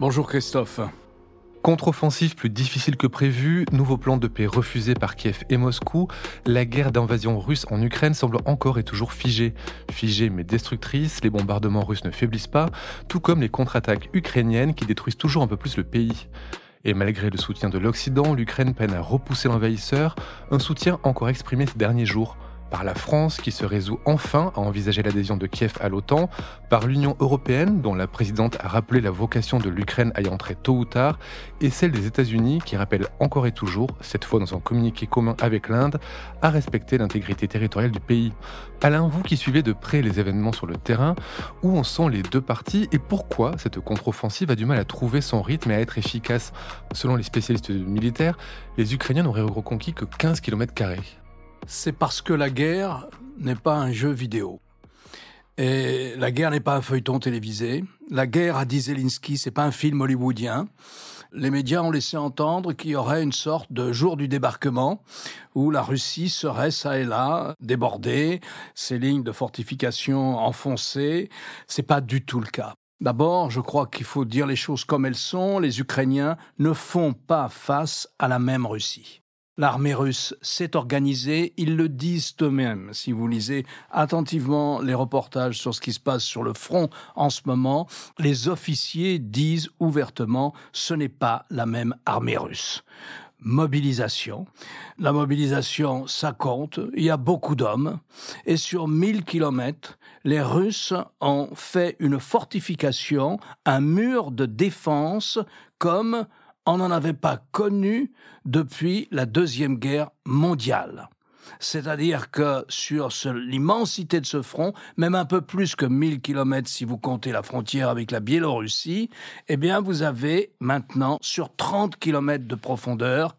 Bonjour Christophe. Contre-offensive plus difficile que prévu, nouveau plan de paix refusé par Kiev et Moscou, la guerre d'invasion russe en Ukraine semble encore et toujours figée. Figée mais destructrice, les bombardements russes ne faiblissent pas, tout comme les contre-attaques ukrainiennes qui détruisent toujours un peu plus le pays. Et malgré le soutien de l'Occident, l'Ukraine peine à repousser l'envahisseur, un soutien encore exprimé ces derniers jours par la France qui se résout enfin à envisager l'adhésion de Kiev à l'OTAN, par l'Union européenne dont la présidente a rappelé la vocation de l'Ukraine à y entrer tôt ou tard, et celle des États-Unis qui rappelle encore et toujours, cette fois dans un communiqué commun avec l'Inde, à respecter l'intégrité territoriale du pays. Alain, vous qui suivez de près les événements sur le terrain, où en sont les deux parties et pourquoi cette contre-offensive a du mal à trouver son rythme et à être efficace? Selon les spécialistes militaires, les Ukrainiens n'auraient reconquis que 15 km c'est parce que la guerre n'est pas un jeu vidéo. Et la guerre n'est pas un feuilleton télévisé. La guerre, a dit Zelensky, c'est pas un film hollywoodien. Les médias ont laissé entendre qu'il y aurait une sorte de jour du débarquement où la Russie serait ça et là débordée, ses lignes de fortification enfoncées. C'est pas du tout le cas. D'abord, je crois qu'il faut dire les choses comme elles sont. Les Ukrainiens ne font pas face à la même Russie. L'armée russe s'est organisée, ils le disent eux-mêmes. Si vous lisez attentivement les reportages sur ce qui se passe sur le front en ce moment, les officiers disent ouvertement ce n'est pas la même armée russe mobilisation. La mobilisation, ça compte. Il y a beaucoup d'hommes. Et sur 1000 kilomètres, les Russes ont fait une fortification, un mur de défense comme on n'en avait pas connu depuis la Deuxième Guerre mondiale. C'est-à-dire que sur l'immensité de ce front, même un peu plus que 1000 kilomètres si vous comptez la frontière avec la Biélorussie, eh bien vous avez maintenant sur 30 kilomètres de profondeur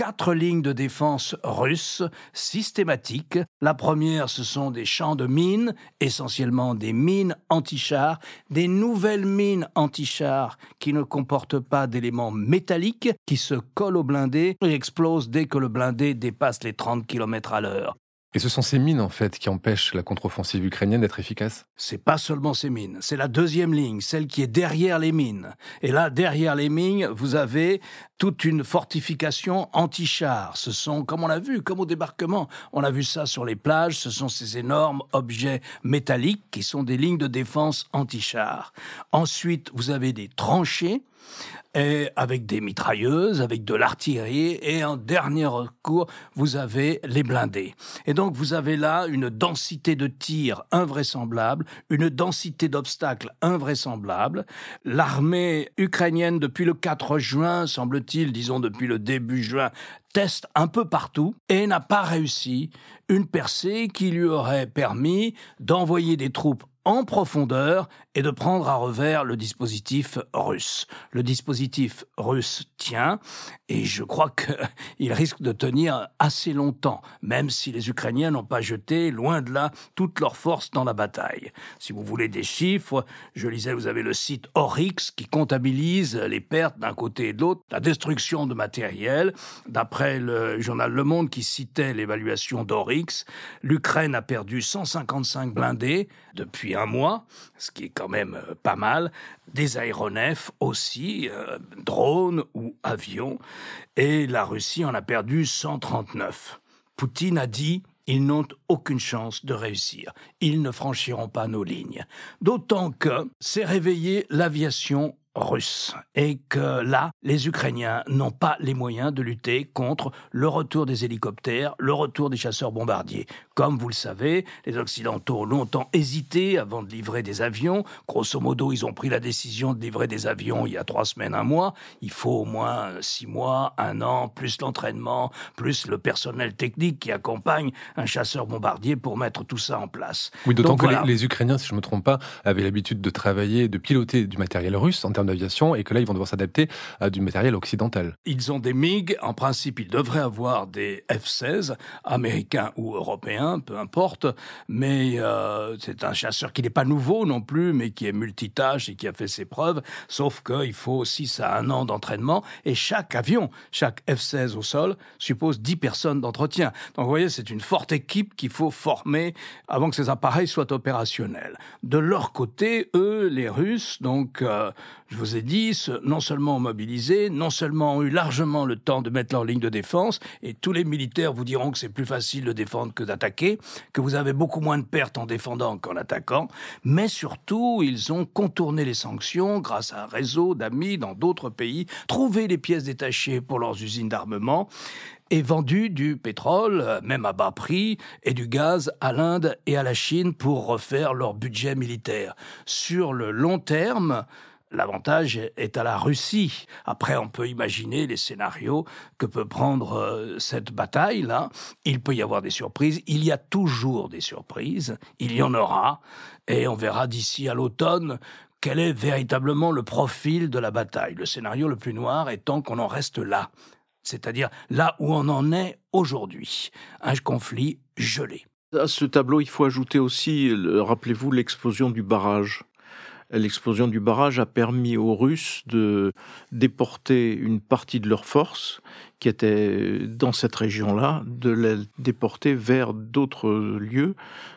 quatre lignes de défense russes systématiques. La première, ce sont des champs de mines, essentiellement des mines anti-chars, des nouvelles mines anti-chars qui ne comportent pas d'éléments métalliques, qui se collent au blindé et explosent dès que le blindé dépasse les 30 km à l'heure. Et ce sont ces mines, en fait, qui empêchent la contre-offensive ukrainienne d'être efficace? C'est pas seulement ces mines, c'est la deuxième ligne, celle qui est derrière les mines. Et là, derrière les mines, vous avez toute une fortification anti-char. Ce sont, comme on l'a vu, comme au débarquement, on a vu ça sur les plages, ce sont ces énormes objets métalliques qui sont des lignes de défense anti-char. Ensuite, vous avez des tranchées et avec des mitrailleuses, avec de l'artillerie, et en dernier recours, vous avez les blindés. Et donc, vous avez là une densité de tirs invraisemblable, une densité d'obstacles invraisemblable. L'armée ukrainienne, depuis le 4 juin, semble-t-il, disons depuis le début juin, teste un peu partout et n'a pas réussi une percée qui lui aurait permis d'envoyer des troupes en profondeur et de prendre à revers le dispositif russe. Le dispositif russe tient et je crois qu'il risque de tenir assez longtemps, même si les Ukrainiens n'ont pas jeté, loin de là, toute leur force dans la bataille. Si vous voulez des chiffres, je lisais, vous avez le site Oryx qui comptabilise les pertes d'un côté et de l'autre, la destruction de matériel. D'après le journal Le Monde qui citait l'évaluation d'Oryx, l'Ukraine a perdu 155 blindés depuis un mois, ce qui est quand même euh, pas mal, des aéronefs aussi, euh, drones ou avions, et la Russie en a perdu 139. Poutine a dit ils n'ont aucune chance de réussir. Ils ne franchiront pas nos lignes. D'autant que s'est réveillée l'aviation russe et que là, les Ukrainiens n'ont pas les moyens de lutter contre le retour des hélicoptères, le retour des chasseurs bombardiers. Comme vous le savez, les Occidentaux ont longtemps hésité avant de livrer des avions. Grosso modo, ils ont pris la décision de livrer des avions il y a trois semaines, un mois. Il faut au moins six mois, un an, plus l'entraînement, plus le personnel technique qui accompagne un chasseur bombardier pour mettre tout ça en place. Oui, d'autant que les, Ukrainiens, si je ne me trompe pas, avaient l'habitude de travailler, de piloter du matériel russe en termes et que là, ils vont devoir s'adapter à du matériel occidental. Ils ont des MiG. En principe, ils devraient avoir des F-16, américains ou européens, peu importe. Mais euh, c'est un chasseur qui n'est pas nouveau non plus, mais qui est multitâche et qui a fait ses preuves. Sauf qu'il faut 6 à 1 an d'entraînement. Et chaque avion, chaque F-16 au sol, suppose 10 personnes d'entretien. Donc vous voyez, c'est une forte équipe qu'il faut former avant que ces appareils soient opérationnels. De leur côté, eux, les Russes, donc, euh, je vous ai dit, non seulement ont mobilisé, non seulement ont eu largement le temps de mettre leur ligne de défense, et tous les militaires vous diront que c'est plus facile de défendre que d'attaquer, que vous avez beaucoup moins de pertes en défendant qu'en attaquant, mais surtout, ils ont contourné les sanctions grâce à un réseau d'amis dans d'autres pays, trouvé les pièces détachées pour leurs usines d'armement, et vendu du pétrole, euh, même à bas prix, et du gaz à l'Inde et à la Chine pour refaire leur budget militaire. Sur le long terme, L'avantage est à la Russie. Après, on peut imaginer les scénarios que peut prendre euh, cette bataille-là. Il peut y avoir des surprises. Il y a toujours des surprises. Il y en aura. Et on verra d'ici à l'automne quel est véritablement le profil de la bataille. Le scénario le plus noir étant qu'on en reste là c'est-à-dire là où on en est aujourd'hui, un conflit gelé. À ce tableau, il faut ajouter aussi, rappelez-vous, l'explosion du barrage. L'explosion du barrage a permis aux Russes de déporter une partie de leurs forces qui étaient dans cette région-là, de les déporter vers d'autres lieux,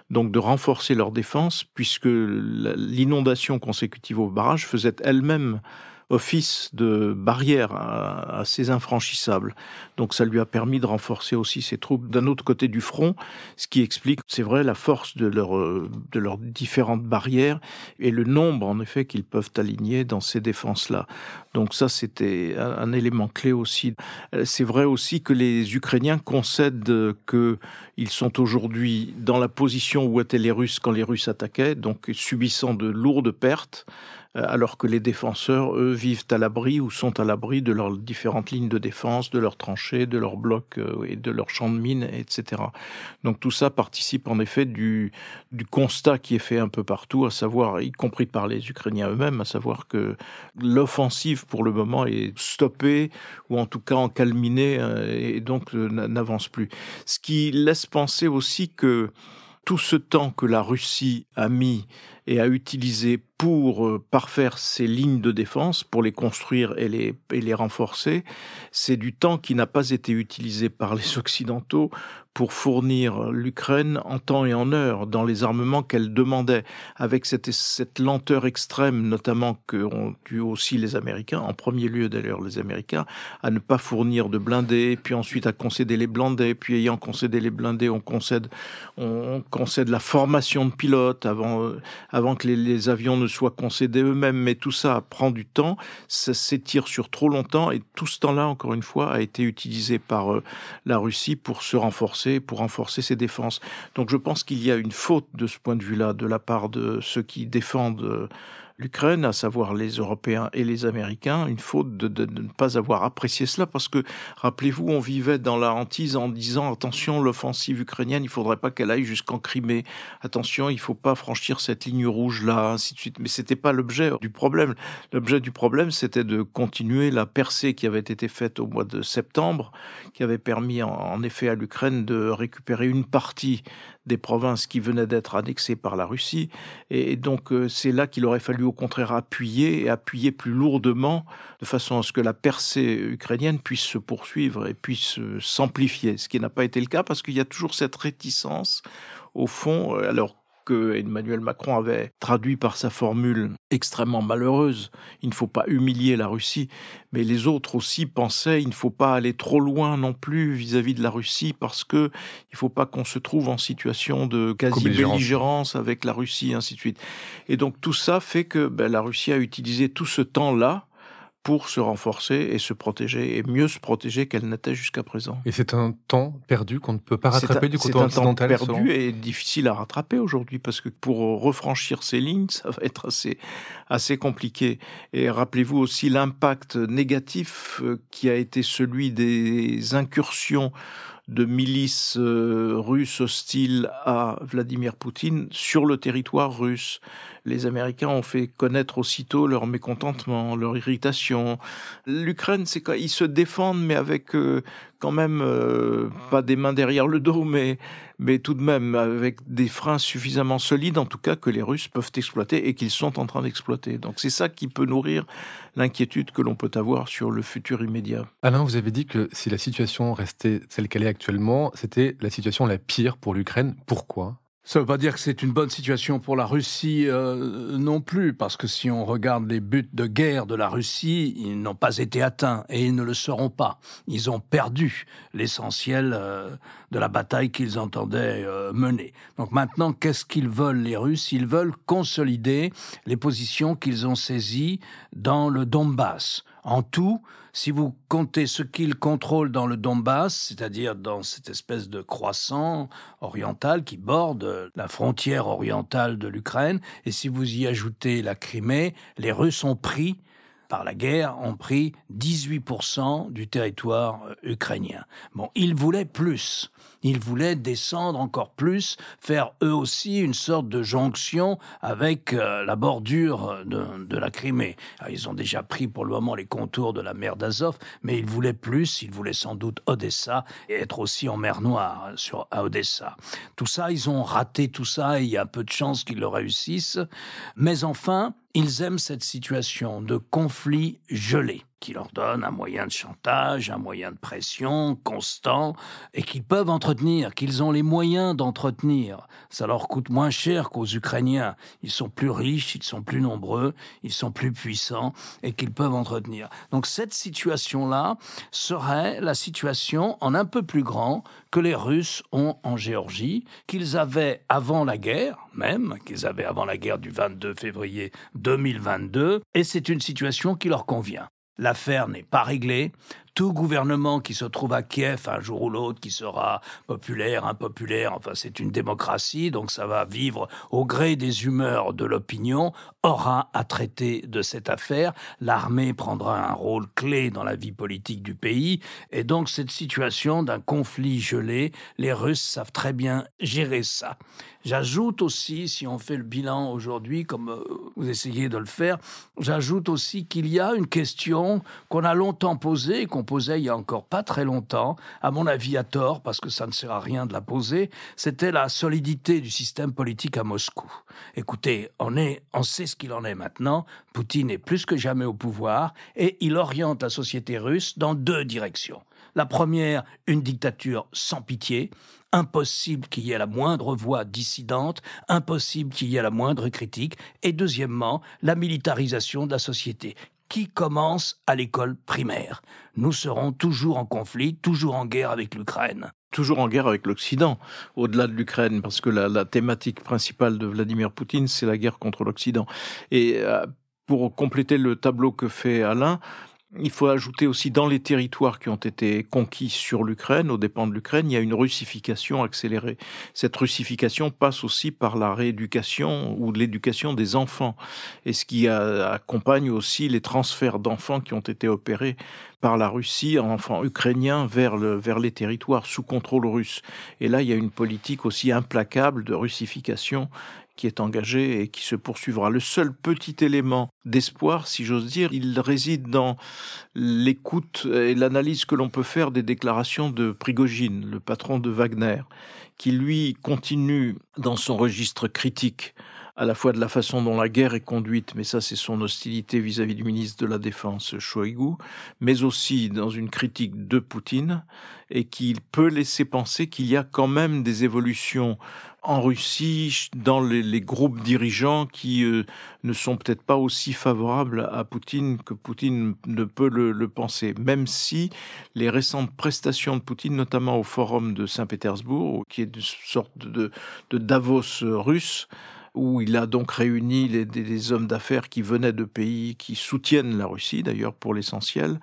donc de renforcer leur défense, puisque l'inondation consécutive au barrage faisait elle-même office de barrière assez infranchissable. Donc ça lui a permis de renforcer aussi ses troupes d'un autre côté du front, ce qui explique, c'est vrai, la force de, leur, de leurs différentes barrières et le nombre, en effet, qu'ils peuvent aligner dans ces défenses-là. Donc ça, c'était un, élément clé aussi. C'est vrai aussi que les Ukrainiens concèdent qu'ils sont aujourd'hui dans la position où étaient les Russes quand les Russes attaquaient, donc subissant de lourdes pertes. Euh, alors que les défenseurs, eux, vivent à l'abri ou sont à l'abri de leurs différentes lignes de défense, de leurs tranchées, de leurs blocs euh, et de leurs champs de mines, etc. Donc tout ça participe en effet du, du constat qui est fait un peu partout, à savoir, y compris par les Ukrainiens eux-mêmes, à savoir que l'offensive pour le moment est stoppée ou en tout cas encalminée euh, et donc n'avance plus. Ce qui laisse penser aussi que tout ce temps que la Russie a mis et a utilisé pour euh, parfaire ses lignes de défense, pour les construire et les, et les renforcer, c'est du temps qui n'a pas été utilisé par les Occidentaux pour fournir l'Ukraine en temps et en heure dans les armements qu'elle demandait, avec cette, cette lenteur extrême, notamment qu'ont eu aussi les Américains, en premier lieu d'ailleurs les Américains, à ne pas fournir de blindés, puis ensuite à concéder les blindés, puis ayant concédé les blindés, on concède, on concède la formation de pilotes avant, avant que les, les avions ne soient concédés eux-mêmes. Mais tout ça prend du temps, ça s'étire sur trop longtemps, et tout ce temps-là, encore une fois, a été utilisé par euh, la Russie pour se renforcer pour renforcer ses défenses. Donc je pense qu'il y a une faute de ce point de vue-là de la part de ceux qui défendent euh, l'Ukraine, à savoir les Européens et les Américains, une faute de, ne pas avoir apprécié cela, parce que, rappelez-vous, on vivait dans la hantise en disant, attention, l'offensive ukrainienne, il faudrait pas qu'elle aille jusqu'en Crimée, attention, il faut pas franchir cette ligne rouge-là, ainsi de suite. Mais c'était pas l'objet du problème. L'objet du problème, c'était de continuer la percée qui avait été faite au mois de septembre, qui avait permis en effet à l'Ukraine de récupérer une partie des provinces qui venaient d'être annexées par la Russie. Et donc euh, c'est là qu'il aurait fallu au contraire appuyer et appuyer plus lourdement de façon à ce que la percée ukrainienne puisse se poursuivre et puisse euh, s'amplifier, ce qui n'a pas été le cas parce qu'il y a toujours cette réticence au fond, euh, alors que Emmanuel Macron avait traduit par sa formule extrêmement malheureuse. Il ne faut pas humilier la Russie, mais les autres aussi pensaient il ne faut pas aller trop loin non plus vis-à-vis de la Russie parce que il faut pas qu'on se trouve en situation de quasi belligérance avec la Russie, ainsi de suite. Et donc tout ça fait que ben, la Russie a utilisé tout ce temps-là pour se renforcer et se protéger, et mieux se protéger qu'elle n'était jusqu'à présent. Et c'est un temps perdu qu'on ne peut pas rattraper du côté occidental C'est un temps perdu et difficile à rattraper aujourd'hui, parce que pour refranchir ces lignes, ça va être assez, assez compliqué. Et rappelez-vous aussi l'impact négatif euh, qui a été celui des incursions de milices euh, russes hostiles à Vladimir Poutine sur le territoire russe. les Américains ont fait connaître aussitôt leur mécontentement, leur irritation. L'Ukraine, c'est ils se défendent, mais avec euh, quand même euh, pas des mains derrière le dos, mais mais tout de même avec des freins suffisamment solides, en tout cas que les Russes peuvent exploiter et qu'ils sont en train d'exploiter. Donc c'est ça qui peut nourrir l'inquiétude que l'on peut avoir sur le futur immédiat. Alain, vous avez dit que si la situation restait celle qu'elle est actuellement, c'était la situation la pire pour l'Ukraine. Pourquoi? Ça ne veut pas dire que c'est une bonne situation pour la Russie euh, non plus, parce que si on regarde les buts de guerre de la Russie, ils n'ont pas été atteints et ils ne le seront pas. Ils ont perdu l'essentiel euh, de la bataille qu'ils entendaient euh, mener. Donc maintenant, qu'est-ce qu'ils veulent les Russes? Ils veulent consolider les positions qu'ils ont saisies dans le Donbass. En tout, si vous comptez ce qu'ils contrôlent dans le Donbass, c'est-à-dire dans cette espèce de croissant oriental qui borde la frontière orientale de l'Ukraine, et si vous y ajoutez la Crimée, les Russes ont pris par la guerre, ont pris 18% du territoire euh, ukrainien. Bon, ils voulaient plus. Ils voulaient descendre encore plus, faire eux aussi une sorte de jonction avec euh, la bordure de, la Crimée. ils ont déjà pris pour le moment les contours de la mer d'Azov, mais ils voulaient plus. Ils voulaient sans doute Odessa et être aussi en mer Noire sur, à Odessa. Tout ça, ils ont raté tout ça et il y a peu de chances qu'ils le réussissent. Mais enfin, ils aiment cette situation de conflit gelé qui leur donne un moyen de chantage, un moyen de pression constant, et qu'ils peuvent entretenir, qu'ils ont les moyens d'entretenir. Ça leur coûte moins cher qu'aux Ukrainiens. Ils sont plus riches, ils sont plus nombreux, ils sont plus puissants, et qu'ils peuvent entretenir. Donc cette situation-là serait la situation en un peu plus grand que les Russes ont en Géorgie, qu'ils avaient avant la guerre, même, qu'ils avaient avant la guerre du 22 février 2022, et c'est une situation qui leur convient. L'affaire n'est pas réglée. Tout gouvernement qui se trouve à Kiev un jour ou l'autre, qui sera populaire, impopulaire, enfin c'est une démocratie, donc ça va vivre au gré des humeurs de l'opinion, aura à traiter de cette affaire. L'armée prendra un rôle clé dans la vie politique du pays, et donc cette situation d'un conflit gelé, les Russes savent très bien gérer ça. J'ajoute aussi, si on fait le bilan aujourd'hui, comme euh, vous essayez de le faire, j'ajoute aussi qu'il y a une question qu'on a longtemps posée, qu'on il y a encore pas très longtemps, à mon avis à tort, parce que ça ne sert à rien de la poser, c'était la solidité du système politique à Moscou. Écoutez, on, est, on sait ce qu'il en est maintenant, Poutine est plus que jamais au pouvoir, et il oriente la société russe dans deux directions. La première, une dictature sans pitié, impossible qu'il y ait la moindre voix dissidente, impossible qu'il y ait la moindre critique, et deuxièmement, la militarisation de la société qui commence à l'école primaire. Nous serons toujours en conflit, toujours en guerre avec l'Ukraine toujours en guerre avec l'Occident, au-delà de l'Ukraine, parce que la, thématique principale de Vladimir Poutine, c'est la guerre contre l'Occident. Et euh, pour compléter le tableau que fait Alain, il faut ajouter aussi dans les territoires qui ont été conquis sur l'Ukraine, aux dépens de l'Ukraine, il y a une russification accélérée. Cette russification passe aussi par la rééducation ou l'éducation des enfants, et ce qui accompagne aussi les transferts d'enfants qui ont été opérés par la Russie, enfants ukrainiens, vers, le, vers les territoires sous contrôle russe. Et là, il y a une politique aussi implacable de russification qui est engagé et qui se poursuivra. Le seul petit élément d'espoir, si j'ose dire, il réside dans l'écoute et l'analyse que l'on peut faire des déclarations de Prigogine, le patron de Wagner, qui lui continue dans son registre critique à la fois de la façon dont la guerre est conduite, mais ça c'est son hostilité vis-à-vis du ministre de la Défense Shoigu, mais aussi dans une critique de Poutine, et qui peut laisser penser qu'il y a quand même des évolutions en Russie, dans les, groupes dirigeants qui euh, ne sont peut-être pas aussi favorables à Poutine que Poutine ne peut le, penser, même si les récentes prestations de Poutine, notamment au forum de Saint-Pétersbourg, qui est une sorte de, Davos russe, où il a donc réuni les, hommes d'affaires qui venaient de pays qui soutiennent la Russie, d'ailleurs pour l'essentiel,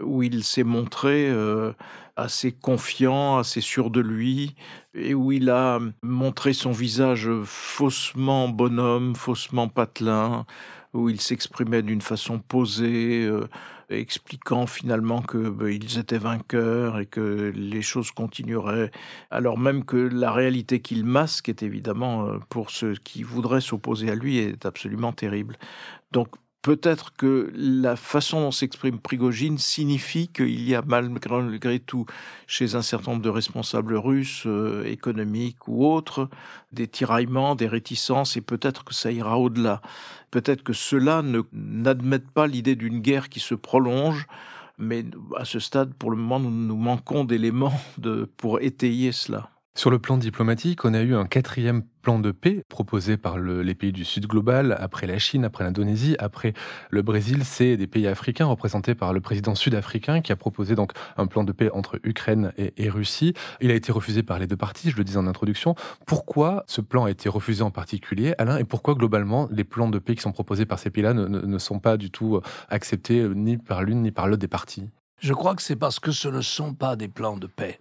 où il s'est montré euh, assez confiant, assez sûr de lui, et où il a montré son visage faussement bonhomme, faussement patelin, où il s'exprimait d'une façon posée, euh, expliquant finalement que ben, ils étaient vainqueurs et que les choses continueraient, alors même que la réalité qu'il masque est évidemment euh, pour ceux qui voudraient s'opposer à lui est absolument terrible. Donc peut-être que la façon dont s'exprime Prigogine signifie qu'il y a malgré tout chez un certain nombre de responsables russes, euh, économiques ou autres, des tiraillements, des réticences, et peut-être que ça ira au-delà. Peut-être que ceux-là pas l'idée d'une guerre qui se prolonge, mais à ce stade, pour le moment, nous, nous manquons d'éléments pour étayer cela. Sur le plan diplomatique, on a eu un quatrième plan de paix proposé par les pays du Sud global, après la Chine, après l'Indonésie, après le Brésil, c'est des pays africains représentés par le président sud-africain qui a proposé donc un plan de paix entre Ukraine et, Russie. Il a été refusé par les deux parties, je le disais en introduction. Pourquoi ce plan a été refusé en particulier, Alain, et pourquoi globalement les plans de paix qui sont proposés par ces pays-là ne, ne sont pas du tout acceptés ni par l'une ni par l'autre des parties? Je crois que c'est parce que ce ne sont pas des plans de paix.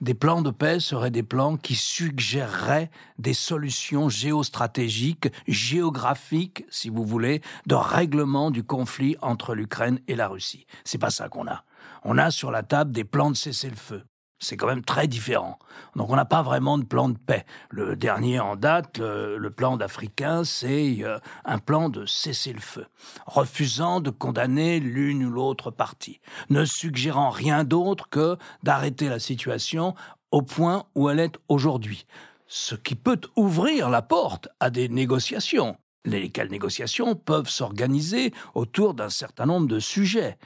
Des plans de paix seraient des plans qui suggéreraient des solutions géostratégiques, géographiques, si vous voulez, de règlement du conflit entre l'Ukraine et la Russie. C'est pas ça qu'on a. On a sur la table des plans de cessez-le-feu. C'est quand même très différent. Donc on n'a pas vraiment de plan de paix. Le dernier en date, le, plan d'Africain, c'est euh, un plan de cessez-le-feu, refusant de condamner l'une ou l'autre partie, ne suggérant rien d'autre que d'arrêter la situation au point où elle est aujourd'hui. Ce qui peut ouvrir la porte à des négociations lesquelles négociations peuvent s'organiser autour d'un certain nombre de sujets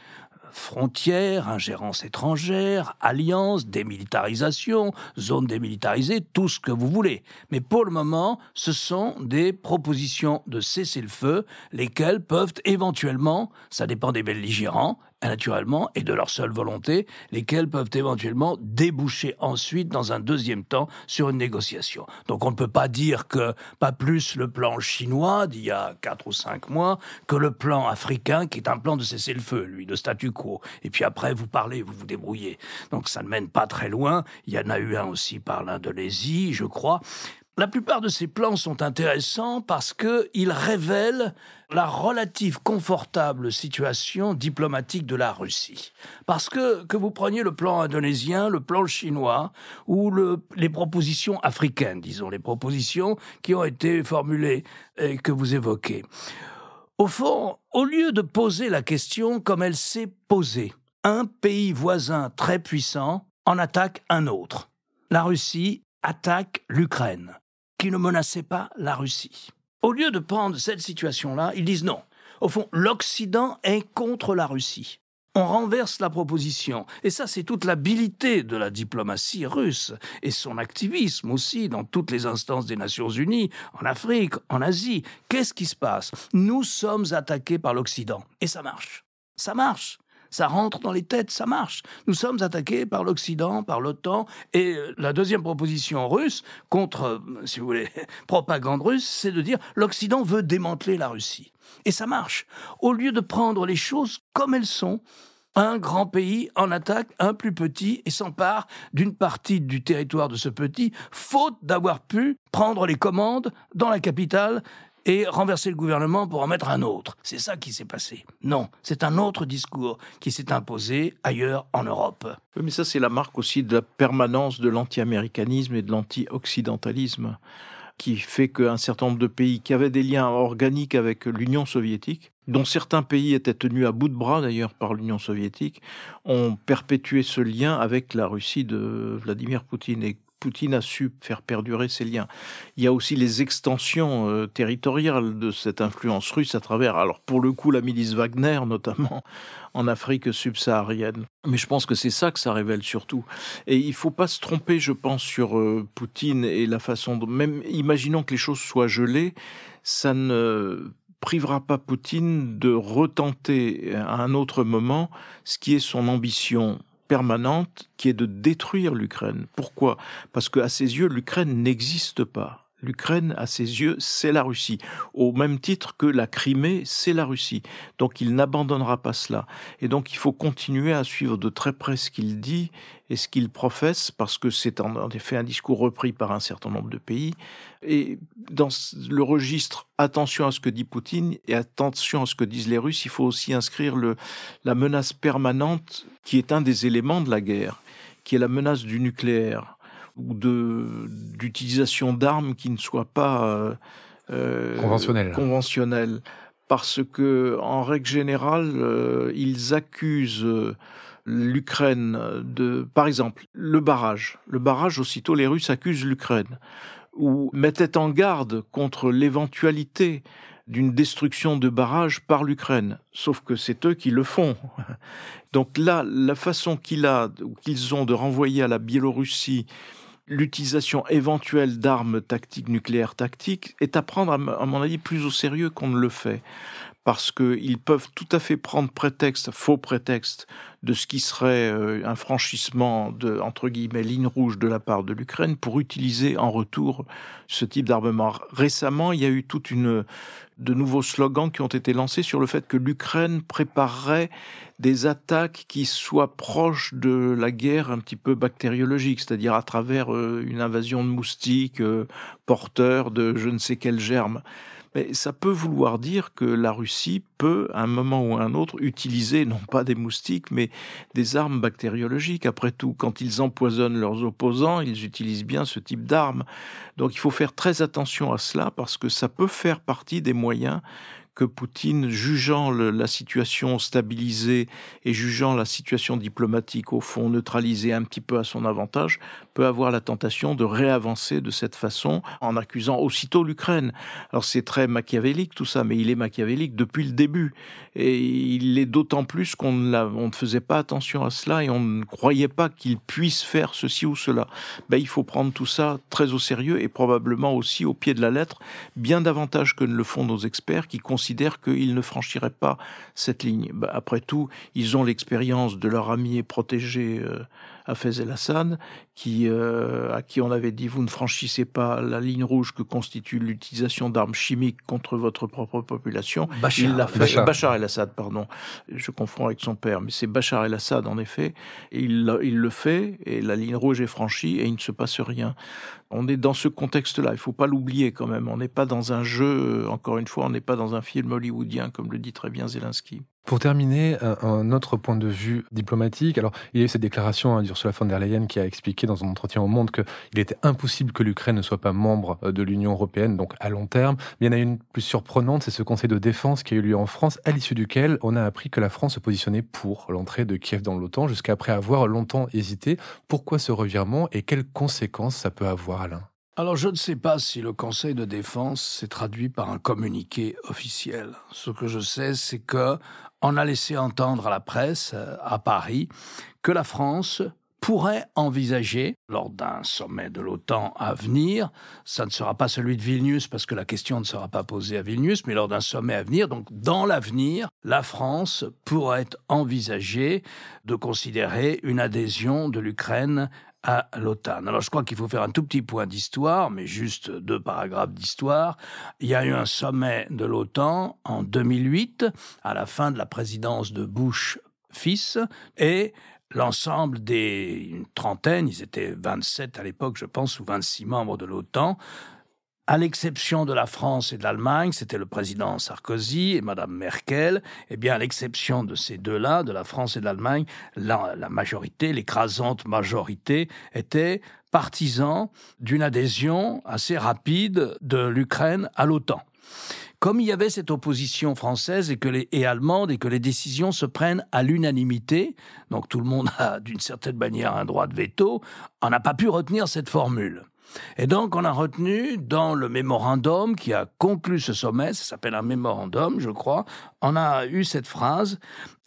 frontières, ingérence étrangère, alliances, démilitarisation, zone démilitarisée, tout ce que vous voulez. Mais pour le moment, ce sont des propositions de cessez-le-feu, lesquelles peuvent éventuellement, ça dépend des belligérants, naturellement, et de leur seule volonté, lesquels peuvent éventuellement déboucher ensuite, dans un deuxième temps, sur une négociation. Donc on ne peut pas dire que, pas plus le plan chinois d'il y a quatre ou cinq mois, que le plan africain, qui est un plan de cessez-le-feu, lui, de statu quo. Et puis après, vous parlez, vous vous débrouillez. Donc ça ne mène pas très loin. Il y en a eu un aussi par l'Indonésie, je crois. La plupart de ces plans sont intéressants parce qu'ils révèlent la relative confortable situation diplomatique de la Russie. Parce que, que vous preniez le plan indonésien, le plan chinois, ou les propositions africaines, disons, les propositions qui ont été formulées et que vous évoquez. Au fond, au lieu de poser la question comme elle s'est posée, un pays voisin très puissant en attaque un autre. La Russie attaque l'Ukraine qui ne menaçait pas la Russie. Au lieu de prendre cette situation-là, ils disent non. Au fond, l'Occident est contre la Russie. On renverse la proposition. Et ça, c'est toute l'habilité de la diplomatie russe et son activisme aussi dans toutes les instances des Nations Unies, en Afrique, en Asie. Qu'est-ce qui se passe? Nous sommes attaqués par l'Occident. Et ça marche. Ça marche ça rentre dans les têtes, ça marche. Nous sommes attaqués par l'Occident, par l'OTAN, et euh, la deuxième proposition russe contre, euh, si vous voulez, propagande russe, c'est de dire l'Occident veut démanteler la Russie. Et ça marche. Au lieu de prendre les choses comme elles sont, un grand pays en attaque un plus petit et s'empare d'une partie du territoire de ce petit, faute d'avoir pu prendre les commandes dans la capitale et renverser le gouvernement pour en mettre un autre. C'est ça qui s'est passé. Non, c'est un autre discours qui s'est imposé ailleurs en Europe. mais ça, c'est la marque aussi de la permanence de l'anti-américanisme et de l'anti-occidentalisme qui fait qu'un certain nombre de pays qui avaient des liens organiques avec l'Union soviétique, dont certains pays étaient tenus à bout de bras d'ailleurs par l'Union soviétique, ont perpétué ce lien avec la Russie de Vladimir Poutine. Et Poutine a su faire perdurer ses liens. Il y a aussi les extensions euh, territoriales de cette influence russe à travers, alors pour le coup, la milice Wagner, notamment en Afrique subsaharienne. Mais je pense que c'est ça que ça révèle surtout. Et il faut pas se tromper, je pense, sur euh, Poutine et la façon dont, même imaginons que les choses soient gelées, ça ne privera pas Poutine de retenter à un autre moment ce qui est son ambition permanente qui est de détruire l'Ukraine. Pourquoi? Parce qu'à ses yeux, l'Ukraine n'existe pas. L'Ukraine, à ses yeux, c'est la Russie, au même titre que la Crimée, c'est la Russie. Donc il n'abandonnera pas cela. Et donc il faut continuer à suivre de très près ce qu'il dit et ce qu'il professe, parce que c'est en effet un discours repris par un certain nombre de pays. Et dans le registre attention à ce que dit Poutine et attention à ce que disent les Russes, il faut aussi inscrire la menace permanente qui est un des éléments de la guerre, qui est la menace du nucléaire ou de d'utilisation d'armes qui ne soient pas euh, euh conventionnelles. conventionnelles. Parce que, en règle générale, euh, ils accusent l'Ukraine de, par exemple, le barrage. Le barrage, aussitôt, les Russes accusent l'Ukraine ou mettaient en garde contre l'éventualité d'une destruction de barrages par l'Ukraine. Sauf que c'est eux qui le font. Donc là, la façon qu'il a, qu'ils ont de renvoyer à la Biélorussie l'utilisation éventuelle d'armes tactiques nucléaires tactiques est à prendre, à mon avis, plus au sérieux qu'on ne le fait. Parce qu'ils peuvent tout à fait prendre prétexte, faux prétexte, de ce qui serait euh, un franchissement de, entre guillemets, ligne rouge de la part de l'Ukraine pour utiliser en retour ce type d'armement. Récemment, il y a eu toute une, de nouveaux slogans qui ont été lancés sur le fait que l'Ukraine préparerait des attaques qui soient proches de la guerre un petit peu bactériologique, c'est-à-dire à travers euh, une invasion de moustiques euh, porteurs de je ne sais quel germe. Mais ça peut vouloir dire que la Russie peut, à un moment ou à un autre, utiliser non pas des moustiques, mais des armes bactériologiques. Après tout, quand ils empoisonnent leurs opposants, ils utilisent bien ce type d'armes. Donc il faut faire très attention à cela parce que ça peut faire partie des moyens que Poutine, jugeant la situation stabilisée et jugeant la situation diplomatique au fond neutralisée un petit peu à son avantage, peut avoir la tentation de réavancer de cette façon en accusant aussitôt l'Ukraine. Alors c'est très machiavélique tout ça, mais il est machiavélique depuis le début. Et il l'est d'autant plus qu'on ne, faisait pas attention à cela et on ne croyait pas qu'il puisse faire ceci ou cela. Ben, il faut prendre tout ça très au sérieux et probablement aussi au pied de la lettre, bien davantage que ne le font nos experts qui considèrent qu'ils ne franchiraient pas cette ligne. Ben, après tout, ils ont l'expérience de leur ami et protégé euh, Hafez el-Assad, qui, euh, à qui on avait dit vous ne franchissez pas la ligne rouge que constitue l'utilisation d'armes chimiques contre votre propre population. Bachar, il l'a fait. Bachar. el-Assad, pardon. Je confonds avec son père, mais c'est Bachar el-Assad en effet. il, il le fait et la ligne rouge est franchie et il ne se passe rien. On est dans ce contexte-là. Il faut pas l'oublier quand même. On n'est pas dans un jeu. Encore une fois, on n'est pas dans un film hollywoodien, comme le dit très bien Zelensky. Pour terminer, un autre point de vue diplomatique. Alors, il y a eu cette déclaration hein, d'Ursula von der Leyen qui a expliqué dans un entretien au Monde qu'il était impossible que l'Ukraine ne soit pas membre euh, de l'Union européenne, donc à long terme. Mais il y en a une plus surprenante, c'est ce Conseil de défense qui a eu lieu en France, à l'issue duquel on a appris que la France se positionnait pour l'entrée de Kiev dans l'OTAN, jusqu'après avoir longtemps hésité. Pourquoi ce revirement et quelles conséquences ça peut avoir, Alain? Alors je ne sais pas si le Conseil de défense s'est traduit par un communiqué officiel. Ce que je sais, c'est que on a laissé entendre à la presse euh, à Paris que la France pourrait envisager, lors d'un sommet de l'OTAN à venir, ça ne sera pas celui de Vilnius parce que la question ne sera pas posée à Vilnius, mais lors d'un sommet à venir, donc dans l'avenir, la France pourrait envisager de considérer une adhésion de l'Ukraine à l'OTAN. Alors je crois qu'il faut faire un tout petit point d'histoire, mais juste deux paragraphes d'histoire. Il y a eu un sommet de l'OTAN en 2008, à la fin de la présidence de Bush fils, et l'ensemble des une trentaine, ils étaient 27 à l'époque, je pense, ou 26 membres de l'OTAN, à l'exception de la France et de l'Allemagne, c'était le président Sarkozy et Madame Merkel, eh bien, à l'exception de ces deux-là, de la France et de l'Allemagne, la, la majorité, l'écrasante majorité, était partisan d'une adhésion assez rapide de l'Ukraine à l'OTAN comme il y avait cette opposition française et, que les, et allemande et que les décisions se prennent à l'unanimité, donc tout le monde a d'une certaine manière un droit de veto, on n'a pas pu retenir cette formule. Et donc on a retenu dans le mémorandum qui a conclu ce sommet, ça s'appelle un mémorandum je crois, on a eu cette phrase,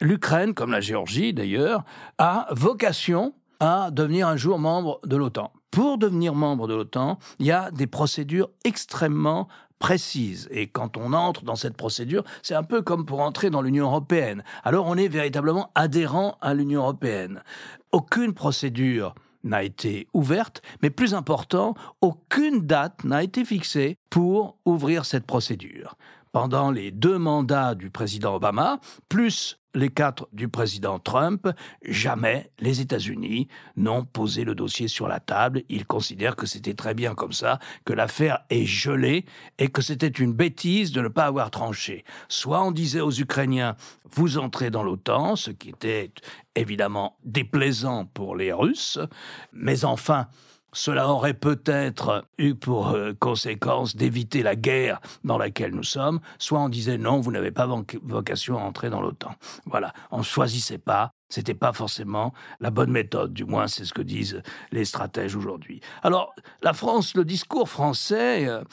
l'Ukraine, comme la Géorgie d'ailleurs, a vocation à devenir un jour membre de l'OTAN. Pour devenir membre de l'OTAN, il y a des procédures extrêmement précise. Et quand on entre dans cette procédure, c'est un peu comme pour entrer dans l'Union européenne. Alors on est véritablement adhérent à l'Union européenne. Aucune procédure n'a été ouverte, mais plus important, aucune date n'a été fixée pour ouvrir cette procédure pendant les deux mandats du président Obama, plus les quatre du président Trump, jamais les États-Unis n'ont posé le dossier sur la table. Ils considèrent que c'était très bien comme ça, que l'affaire est gelée et que c'était une bêtise de ne pas avoir tranché. Soit on disait aux Ukrainiens, vous entrez dans l'OTAN, ce qui était évidemment déplaisant pour les Russes, mais enfin, cela aurait peut-être eu pour euh, conséquence d'éviter la guerre dans laquelle nous sommes, soit on disait non, vous n'avez pas vocation à entrer dans l'OTAN. Voilà, on ne choisissait pas, c'était pas forcément la bonne méthode, du moins c'est ce que disent les stratèges aujourd'hui. Alors, la France, le discours français, euh,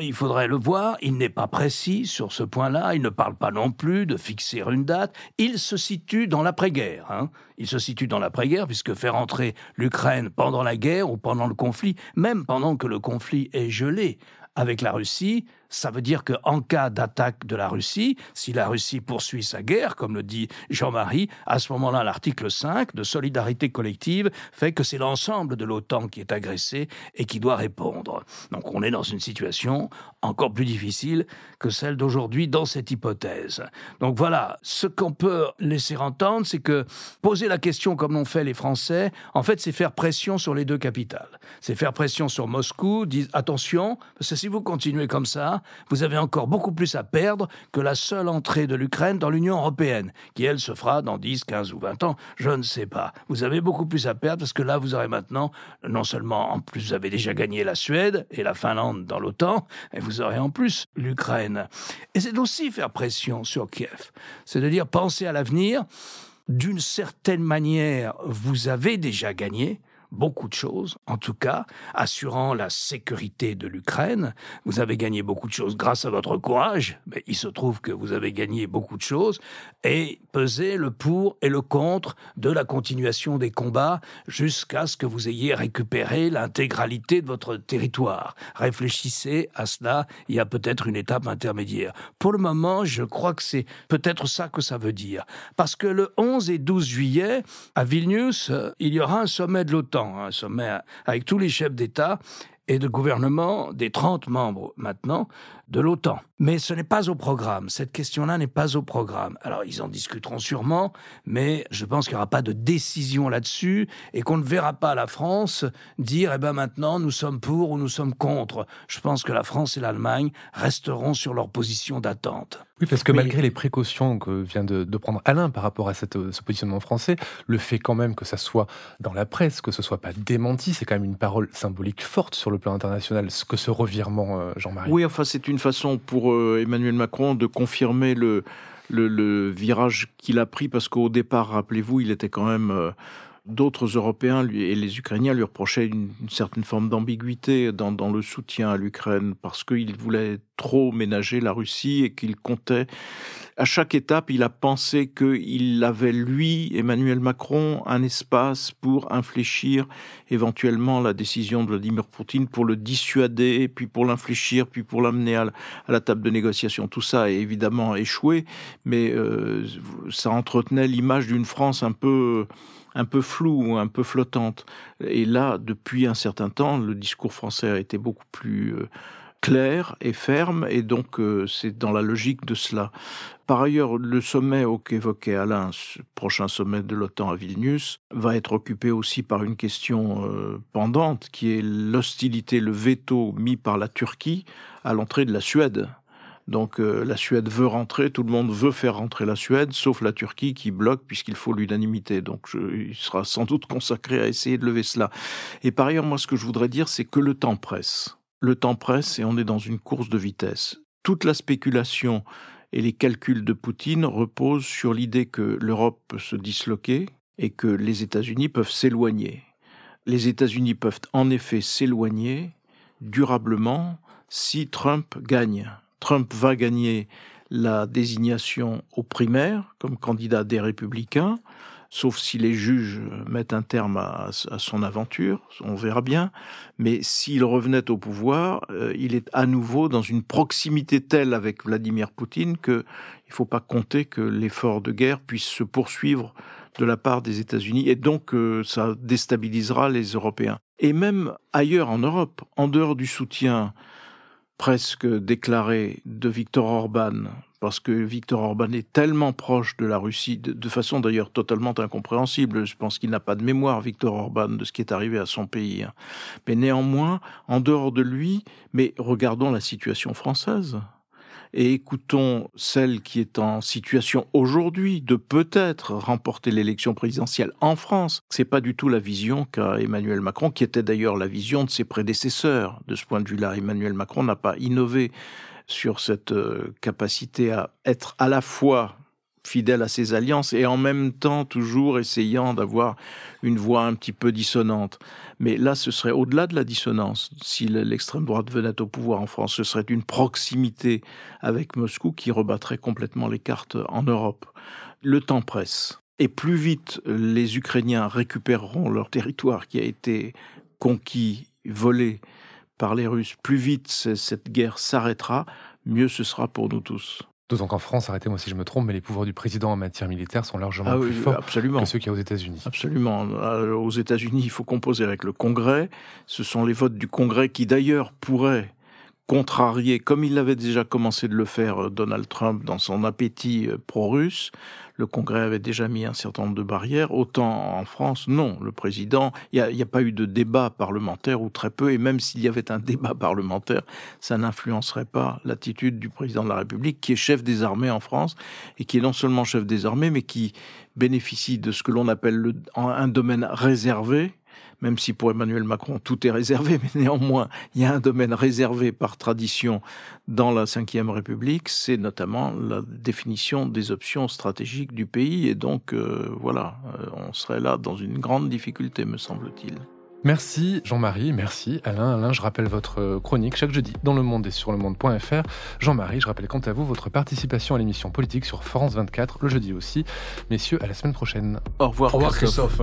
il faudrait le voir, il n'est pas précis sur ce point-là, il ne parle pas non plus de fixer une date, il se situe dans l'après-guerre. Hein. Il se situe dans l'après-guerre, puisque faire entrer l'Ukraine pendant la guerre ou pendant le conflit, même pendant que le conflit est gelé avec la Russie, ça veut dire qu'en cas d'attaque de la Russie, si la Russie poursuit sa guerre, comme le dit Jean-Marie, à ce moment-là, l'article 5 de solidarité collective fait que c'est l'ensemble de l'OTAN qui est agressé et qui doit répondre. Donc on est dans une situation encore plus difficile que celle d'aujourd'hui dans cette hypothèse. Donc voilà, ce qu'on peut laisser entendre, c'est que poser la question comme l'ont fait les Français, en fait, c'est faire pression sur les deux capitales. C'est faire pression sur Moscou, dire attention, parce que si vous continuez comme ça, vous avez encore beaucoup plus à perdre que la seule entrée de l'Ukraine dans l'Union européenne, qui elle se fera dans 10, 15 ou 20 ans, je ne sais pas. Vous avez beaucoup plus à perdre parce que là, vous aurez maintenant, non seulement, en plus, vous avez déjà gagné la Suède et la Finlande dans l'OTAN, et vous aurez en plus l'Ukraine. Et c'est aussi faire pression sur Kiev. C'est de dire, pensez à l'avenir. D'une certaine manière, vous avez déjà gagné beaucoup de choses, en tout cas, assurant la sécurité de l'Ukraine. Vous avez gagné beaucoup de choses grâce à votre courage, mais il se trouve que vous avez gagné beaucoup de choses, et peser le pour et le contre de la continuation des combats jusqu'à ce que vous ayez récupéré l'intégralité de votre territoire. Réfléchissez à cela, il y a peut-être une étape intermédiaire. Pour le moment, je crois que c'est peut-être ça que ça veut dire. Parce que le 11 et 12 juillet, à Vilnius, il y aura un sommet de l'OTAN un sommet avec tous les chefs d'État et de gouvernement des 30 membres maintenant de l'OTAN. Mais ce n'est pas au programme. Cette question-là n'est pas au programme. Alors, ils en discuteront sûrement, mais je pense qu'il n'y aura pas de décision là-dessus et qu'on ne verra pas la France dire, eh ben maintenant, nous sommes pour ou nous sommes contre. Je pense que la France et l'Allemagne resteront sur leur position d'attente. Oui, parce que malgré les précautions que vient de, prendre Alain par rapport à cette, ce positionnement français, le fait quand même que ça soit dans la presse, que ce soit pas démenti, c'est quand même une parole symbolique forte sur le plan international, ce que ce revirement, euh, Jean-Marie. Oui, enfin, c'est une façon pour euh, Emmanuel Macron de confirmer le, le, virage qu'il a pris, parce qu'au départ, rappelez-vous, il était quand même... Euh, d'autres Européens et les Ukrainiens lui reprochaient une, certaine forme d'ambiguïté dans, dans, le soutien à l'Ukraine parce qu'il voulait trop ménager la Russie et qu'il comptait. À chaque étape, il a pensé qu'il avait, lui, Emmanuel Macron, un espace pour infléchir éventuellement la décision de Vladimir Poutine, pour le dissuader, puis pour l'infléchir, puis pour l'amener à, la table de négociation. Tout ça a évidemment échoué, mais euh, ça entretenait l'image d'une France un peu un peu floue, un peu flottante. Et là, depuis un certain temps, le discours français a été beaucoup plus euh, clair et ferme, et donc euh, c'est dans la logique de cela. Par ailleurs, le sommet qu'évoquait Alain, ce prochain sommet de l'OTAN à Vilnius, va être occupé aussi par une question euh, pendante, qui est l'hostilité, le veto mis par la Turquie à l'entrée de la Suède donc euh, la Suède veut rentrer, tout le monde veut faire rentrer la Suède, sauf la Turquie qui bloque puisqu'il faut l'unanimité. Donc il sera sans doute consacré à essayer de lever cela. Et par ailleurs, moi ce que je voudrais dire, c'est que le temps presse. Le temps presse et on est dans une course de vitesse. Toute la spéculation et les calculs de Poutine reposent sur l'idée que l'Europe peut se disloquer et que les États-Unis peuvent s'éloigner. Les États-Unis peuvent en effet s'éloigner durablement si Trump gagne. Trump va gagner la désignation aux primaires comme candidat des républicains, sauf si les juges mettent un terme à, son aventure, on verra bien. Mais s'il revenait au pouvoir, euh, il est à nouveau dans une proximité telle avec Vladimir Poutine qu'il ne faut pas compter que l'effort de guerre puisse se poursuivre de la part des États-Unis et donc euh, ça déstabilisera les Européens. Et même ailleurs en Europe, en dehors du soutien presque déclaré de Viktor Orban, parce que Viktor Orban est tellement proche de la Russie, de, façon d'ailleurs totalement incompréhensible. Je pense qu'il n'a pas de mémoire, Viktor Orban, de ce qui est arrivé à son pays. Hein. Mais néanmoins, en dehors de lui, mais regardons la situation française et écoutons celle qui est en situation aujourd'hui de peut-être remporter l'élection présidentielle en France. C'est pas du tout la vision qu'a Emmanuel Macron, qui était d'ailleurs la vision de ses prédécesseurs. De ce point de vue-là, Emmanuel Macron n'a pas innové sur cette euh, capacité à être à la fois fidèle à ses alliances et en même temps toujours essayant d'avoir une voix un petit peu dissonante. Mais là, ce serait au-delà de la dissonance. Si l'extrême droite venait au pouvoir en France, ce serait une proximité avec Moscou qui rebattrait complètement les cartes en Europe. Le temps presse. Et plus vite les Ukrainiens récupéreront leur territoire qui a été conquis, volé par les Russes, plus vite cette guerre s'arrêtera, mieux ce sera pour nous tous. D'autant qu'en France, arrêtez-moi si je me trompe, mais les pouvoirs du président en matière militaire sont largement ah plus forts que ceux qu'il y a aux États-Unis. Absolument. Euh, aux États-Unis, il faut composer avec le Congrès. Ce sont les votes du Congrès qui, d'ailleurs, pourraient contrarier, comme il avait déjà commencé de le faire euh, Donald Trump dans son appétit euh, pro-russe, le Congrès avait déjà mis un certain nombre de barrières. Autant en France, non. Le président, il n'y a, pas eu de débat parlementaire ou très peu. Et même s'il y avait un débat parlementaire, ça n'influencerait pas l'attitude du président de la République, qui est chef des armées en France et qui est non seulement chef des armées, mais qui bénéficie de ce que l'on appelle le, un domaine réservé même si pour Emmanuel Macron tout est réservé, mais néanmoins il y a un domaine réservé par tradition dans la Ve République, c'est notamment la définition des options stratégiques du pays, et donc euh, voilà, euh, on serait là dans une grande difficulté, me semble-t-il. Merci Jean-Marie, merci Alain. Alain, je rappelle votre chronique chaque jeudi dans Le Monde et sur le monde.fr. Jean-Marie, je rappelle quant à vous votre participation à l'émission politique sur France 24 le jeudi aussi. Messieurs, à la semaine prochaine. Au revoir, Au revoir Christophe.